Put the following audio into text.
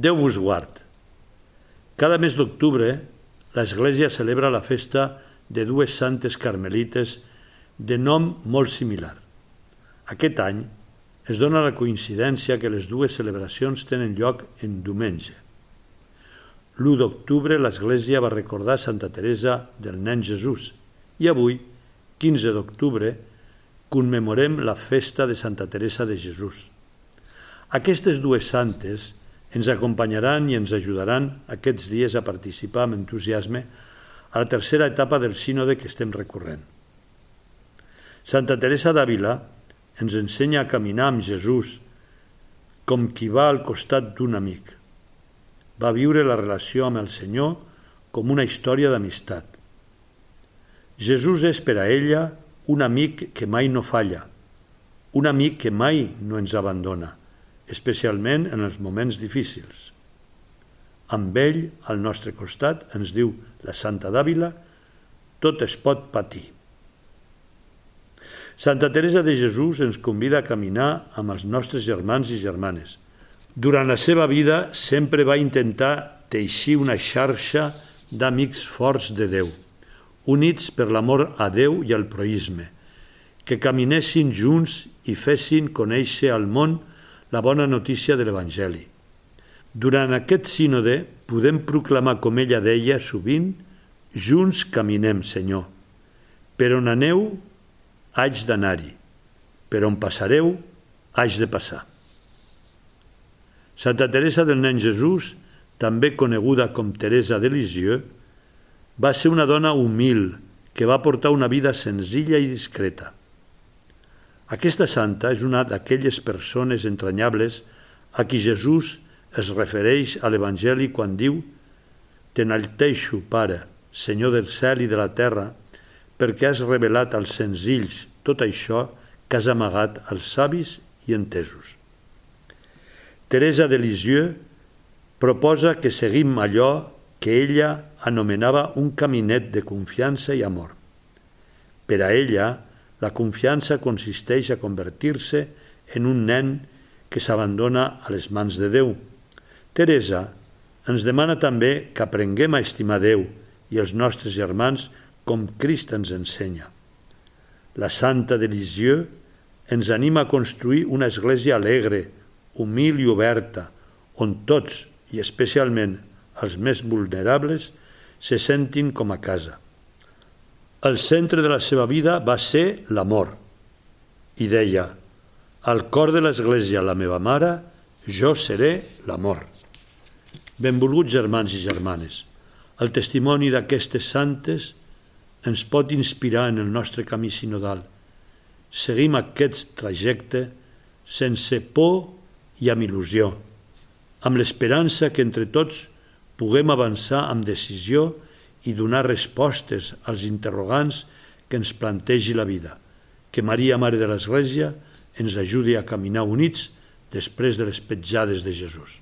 Déu vos guard. Cada mes d'octubre l'Església celebra la festa de dues santes carmelites de nom molt similar. Aquest any es dona la coincidència que les dues celebracions tenen lloc en diumenge. L'1 d'octubre l'Església va recordar Santa Teresa del Nen Jesús i avui, 15 d'octubre, commemorem la festa de Santa Teresa de Jesús. Aquestes dues santes ens acompanyaran i ens ajudaran aquests dies a participar amb entusiasme a la tercera etapa del sínode que estem recorrent. Santa Teresa d'Àvila ens ensenya a caminar amb Jesús com qui va al costat d'un amic. Va viure la relació amb el Senyor com una història d'amistat. Jesús és per a ella un amic que mai no falla, un amic que mai no ens abandona especialment en els moments difícils. Amb ell, al nostre costat, ens diu la Santa d'Àvila, tot es pot patir. Santa Teresa de Jesús ens convida a caminar amb els nostres germans i germanes. Durant la seva vida sempre va intentar teixir una xarxa d'amics forts de Déu, units per l'amor a Déu i al proisme, que caminessin junts i fessin conèixer al món la bona notícia de l'Evangeli. Durant aquest sínode podem proclamar com ella deia sovint «Junts caminem, Senyor. Per on aneu, haig d'anar-hi. Per on passareu, haig de passar». Santa Teresa del Nen Jesús, també coneguda com Teresa de Lisieux, va ser una dona humil que va portar una vida senzilla i discreta. Aquesta santa és una d'aquelles persones entranyables a qui Jesús es refereix a l'Evangeli quan diu «T'enalteixo, Pare, Senyor del cel i de la terra, perquè has revelat als senzills tot això que has amagat als savis i entesos». Teresa de Lisieux proposa que seguim allò que ella anomenava un caminet de confiança i amor. Per a ella, la confiança consisteix a convertir-se en un nen que s'abandona a les mans de Déu. Teresa ens demana també que aprenguem a estimar Déu i els nostres germans com Crist ens ensenya. La Santa de Lisieux ens anima a construir una església alegre, humil i oberta, on tots, i especialment els més vulnerables, se sentin com a casa. El centre de la seva vida va ser l'amor. I deia, al cor de l'Església, la meva mare, jo seré l'amor. Benvolguts germans i germanes, el testimoni d'aquestes santes ens pot inspirar en el nostre camí sinodal. Seguim aquest trajecte sense por i amb il·lusió, amb l'esperança que entre tots puguem avançar amb decisió i i donar respostes als interrogants que ens plantegi la vida. Que Maria, Mare de l'Església, ens ajudi a caminar units després de les petjades de Jesús.